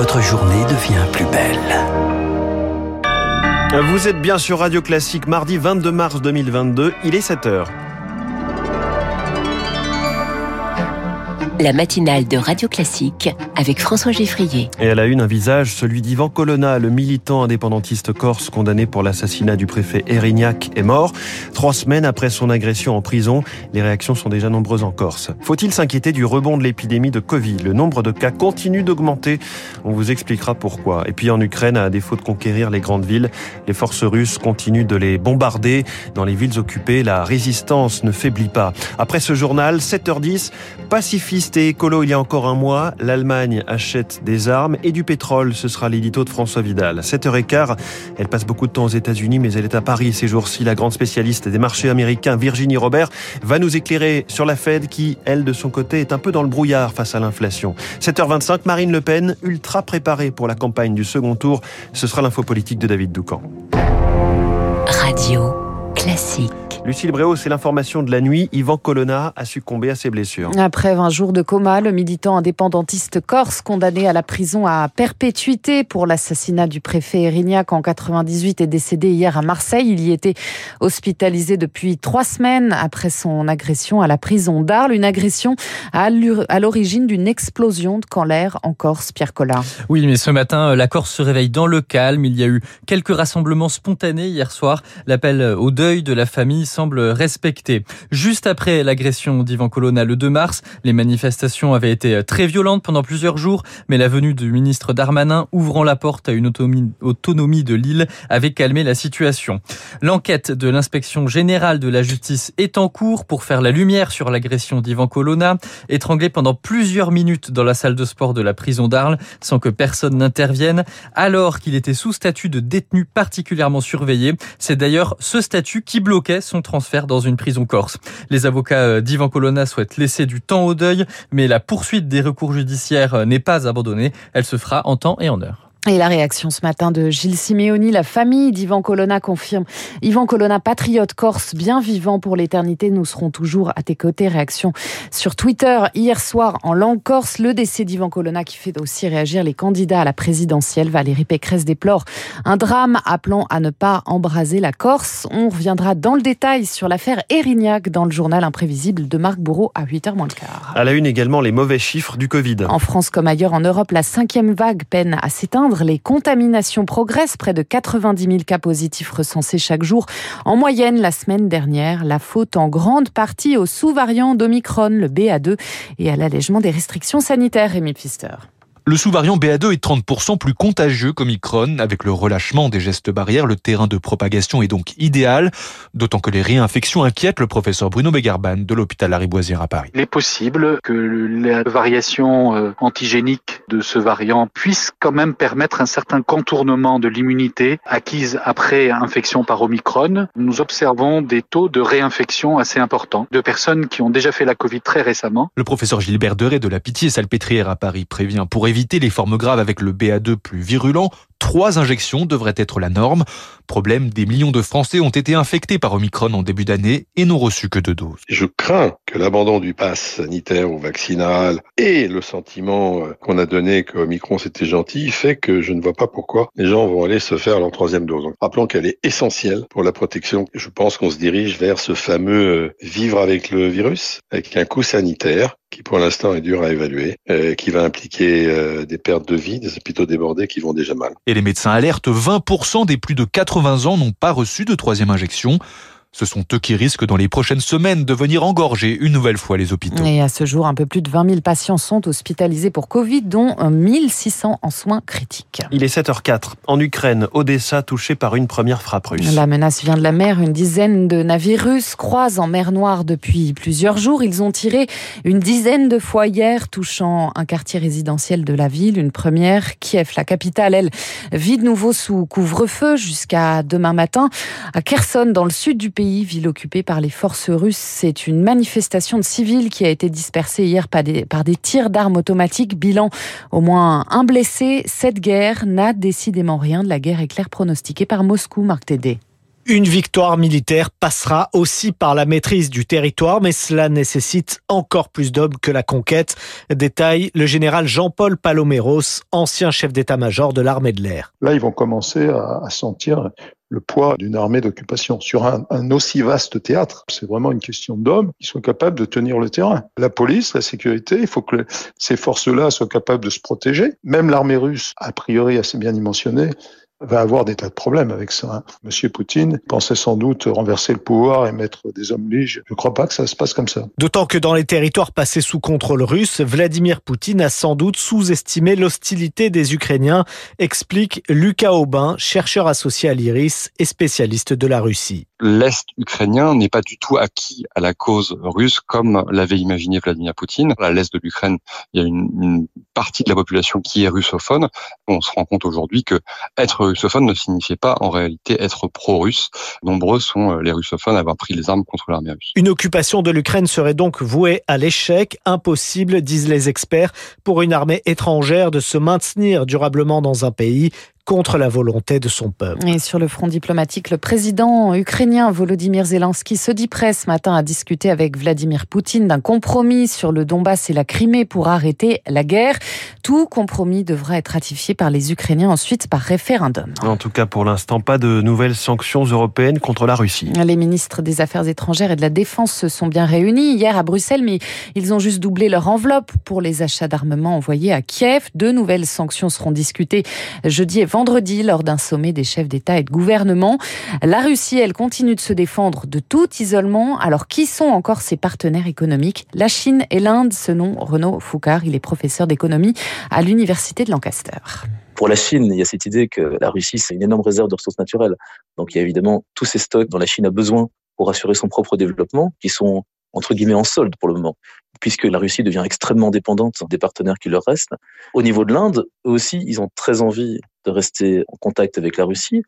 votre journée devient plus belle. Vous êtes bien sur Radio Classique, mardi 22 mars 2022, il est 7h. La matinale de Radio Classique avec François Geffrier. Et elle a une, un visage, celui d'Ivan Colonna, le militant indépendantiste corse condamné pour l'assassinat du préfet Erignac est mort. Trois semaines après son agression en prison, les réactions sont déjà nombreuses en Corse. Faut-il s'inquiéter du rebond de l'épidémie de Covid? Le nombre de cas continue d'augmenter. On vous expliquera pourquoi. Et puis en Ukraine, à défaut de conquérir les grandes villes, les forces russes continuent de les bombarder. Dans les villes occupées, la résistance ne faiblit pas. Après ce journal, 7h10, pacifiste et écolo il y a encore un mois, l'Allemagne achète des armes et du pétrole. Ce sera l'édito de François Vidal. 7h15, elle passe beaucoup de temps aux États-Unis, mais elle est à Paris ces jours-ci. La grande spécialiste des marchés américains, Virginie Robert, va nous éclairer sur la Fed qui, elle, de son côté, est un peu dans le brouillard face à l'inflation. 7h25, Marine Le Pen, ultra préparée pour la campagne du second tour. Ce sera l'info politique de David Doucan. Radio classique. Lucille Bréau, c'est l'information de la nuit. Yvan Colonna a succombé à ses blessures. Après 20 jours de coma, le militant indépendantiste corse condamné à la prison à perpétuité pour l'assassinat du préfet Erignac en 98 est décédé hier à Marseille. Il y était hospitalisé depuis trois semaines après son agression à la prison d'Arles. Une agression à l'origine d'une explosion de l'air en Corse, Pierre Collin. Oui, mais ce matin, la Corse se réveille dans le calme. Il y a eu quelques rassemblements spontanés hier soir. L'appel au deuil de la famille semble respecté. Juste après l'agression d'Ivan Colonna le 2 mars, les manifestations avaient été très violentes pendant plusieurs jours, mais la venue du ministre Darmanin ouvrant la porte à une autonomie, de l'île avait calmé la situation. L'enquête de l'inspection générale de la justice est en cours pour faire la lumière sur l'agression d'Ivan Colonna, étranglé pendant plusieurs minutes dans la salle de sport de la prison d'Arles sans que personne n'intervienne, alors qu'il était sous statut de détenu particulièrement surveillé. C'est d'ailleurs ce statut qui bloquait son transfert dans une prison corse. Les avocats euh, d'Ivan Colonna souhaitent laisser du temps au deuil, mais la poursuite des recours judiciaires euh, n'est pas abandonnée. Elle se fera en temps et en heure. Et la réaction ce matin de Gilles Simeoni, la famille d'Ivan Colonna confirme. Yvan Colonna, patriote corse, bien vivant pour l'éternité, nous serons toujours à tes côtés. Réaction sur Twitter hier soir en langue corse, le décès d'Ivan Colonna qui fait aussi réagir les candidats à la présidentielle. Valérie Pécresse déplore un drame appelant à ne pas embraser la Corse. On reviendra dans le détail sur l'affaire Erignac dans le journal imprévisible de Marc Bourreau à 8h moins le quart. À la une également les mauvais chiffres du Covid. En France comme ailleurs en Europe, la cinquième vague peine à s'éteindre les contaminations progressent. Près de 90 000 cas positifs recensés chaque jour. En moyenne, la semaine dernière, la faute en grande partie au sous-variant d'Omicron, le BA2, et à l'allègement des restrictions sanitaires, Rémi Pfister. Le sous-variant BA2 est 30% plus contagieux qu'Omicron. Avec le relâchement des gestes barrières, le terrain de propagation est donc idéal, d'autant que les réinfections inquiètent le professeur Bruno Begarban de l'hôpital Lariboisière à Paris. Il est possible que la variation euh, antigénique de ce variant puisse quand même permettre un certain contournement de l'immunité acquise après infection par Omicron. Nous observons des taux de réinfection assez importants de personnes qui ont déjà fait la Covid très récemment. Le professeur Gilbert Deret de la Pitié-Salpêtrière à Paris prévient pour éviter les formes graves avec le BA2 plus virulent, trois injections devraient être la norme. Problème, des millions de Français ont été infectés par Omicron en début d'année et n'ont reçu que deux doses. Je crains que l'abandon du pass sanitaire ou vaccinal et le sentiment euh, qu'on a donné que Omicron c'était gentil fait que je ne vois pas pourquoi les gens vont aller se faire leur troisième dose. Rappelons qu'elle est essentielle pour la protection. Je pense qu'on se dirige vers ce fameux euh, vivre avec le virus, avec un coût sanitaire qui pour l'instant est dur à évaluer, euh, qui va impliquer des pertes de vie, des hôpitaux débordés qui vont déjà mal. Et les médecins alertent, 20% des plus de 80 ans n'ont pas reçu de troisième injection. Ce sont eux qui risquent dans les prochaines semaines de venir engorger une nouvelle fois les hôpitaux. Et à ce jour, un peu plus de 20 000 patients sont hospitalisés pour Covid, dont 1600 en soins critiques. Il est 7h04. En Ukraine, Odessa touchée par une première frappe russe. La menace vient de la mer. Une dizaine de navires russes croisent en mer Noire depuis plusieurs jours. Ils ont tiré une dizaine de fois hier, touchant un quartier résidentiel de la ville. Une première, Kiev, la capitale, elle, vit de nouveau sous couvre-feu jusqu'à demain matin. À Kherson, dans le sud du pays, ville occupée par les forces russes. C'est une manifestation de civils qui a été dispersée hier par des, par des tirs d'armes automatiques. Bilan au moins un blessé. Cette guerre n'a décidément rien de la guerre éclair pronostiquée par Moscou, Marc Tédé. Une victoire militaire passera aussi par la maîtrise du territoire, mais cela nécessite encore plus d'hommes que la conquête. Détaille le général Jean-Paul Paloméros, ancien chef d'état-major de l'armée de l'air. Là, ils vont commencer à, sentir le poids d'une armée d'occupation sur un, un, aussi vaste théâtre. C'est vraiment une question d'hommes qui soient capables de tenir le terrain. La police, la sécurité, il faut que ces forces-là soient capables de se protéger. Même l'armée russe, a priori assez bien dimensionnée, va avoir des tas de problèmes avec ça. Hein. Monsieur Poutine pensait sans doute renverser le pouvoir et mettre des hommes liges. Je ne crois pas que ça se passe comme ça. D'autant que dans les territoires passés sous contrôle russe, Vladimir Poutine a sans doute sous-estimé l'hostilité des Ukrainiens, explique Lucas Aubin, chercheur associé à l'IRIS et spécialiste de la Russie l'Est ukrainien n'est pas du tout acquis à la cause russe comme l'avait imaginé Vladimir Poutine. À l'Est de l'Ukraine, il y a une, une, partie de la population qui est russophone. On se rend compte aujourd'hui que être russophone ne signifiait pas en réalité être pro-russe. Nombreux sont euh, les russophones à avoir pris les armes contre l'armée russe. Une occupation de l'Ukraine serait donc vouée à l'échec, impossible, disent les experts, pour une armée étrangère de se maintenir durablement dans un pays contre la volonté de son peuple. Et sur le front diplomatique, le président ukrainien Volodymyr Zelensky se dit prêt ce matin à discuter avec Vladimir Poutine d'un compromis sur le Donbass et la Crimée pour arrêter la guerre. Tout compromis devra être ratifié par les Ukrainiens ensuite par référendum. En tout cas, pour l'instant, pas de nouvelles sanctions européennes contre la Russie. Les ministres des Affaires étrangères et de la Défense se sont bien réunis hier à Bruxelles, mais ils ont juste doublé leur enveloppe pour les achats d'armement envoyés à Kiev. Deux nouvelles sanctions seront discutées jeudi et vendredi lors d'un sommet des chefs d'État et de gouvernement. La Russie, elle continue de se défendre de tout isolement. Alors, qui sont encore ses partenaires économiques? La Chine et l'Inde, nom Renaud Foucard. Il est professeur d'économie à l'université de Lancaster. Pour la Chine, il y a cette idée que la Russie, c'est une énorme réserve de ressources naturelles. Donc, il y a évidemment tous ces stocks dont la Chine a besoin pour assurer son propre développement, qui sont entre guillemets en solde pour le moment, puisque la Russie devient extrêmement dépendante des partenaires qui leur restent. Au niveau de l'Inde, eux aussi, ils ont très envie de rester en contact avec la Russie,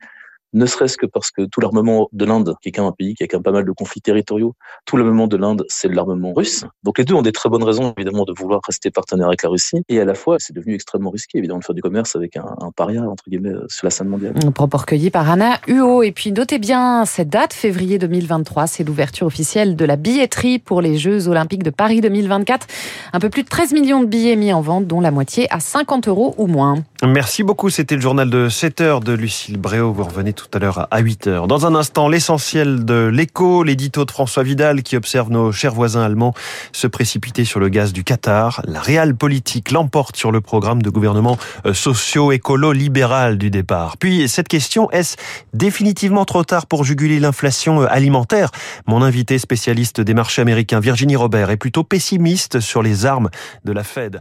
ne serait-ce que parce que tout l'armement de l'Inde, qui est quand même un pays qui a quand même pas mal de conflits territoriaux, tout l'armement de l'Inde, c'est l'armement russe. Donc les deux ont des très bonnes raisons, évidemment, de vouloir rester partenaires avec la Russie. Et à la fois, c'est devenu extrêmement risqué, évidemment, de faire du commerce avec un, paria, entre guillemets, euh, sur la scène mondiale. Propos recueilli par Anna Huot. Et puis, notez bien cette date, février 2023, c'est l'ouverture officielle de la billetterie pour les Jeux Olympiques de Paris 2024. Un peu plus de 13 millions de billets mis en vente, dont la moitié à 50 euros ou moins. Merci beaucoup. C'était le journal de 7 heures de Lucille Bréau. Vous revenez tout à l'heure à 8 heures. Dans un instant, l'essentiel de l'écho, l'édito de François Vidal qui observe nos chers voisins allemands se précipiter sur le gaz du Qatar. La réelle politique l'emporte sur le programme de gouvernement euh, socio-écolo-libéral du départ. Puis cette question, est-ce définitivement trop tard pour juguler l'inflation euh, alimentaire? Mon invité spécialiste des marchés américains, Virginie Robert, est plutôt pessimiste sur les armes de la Fed.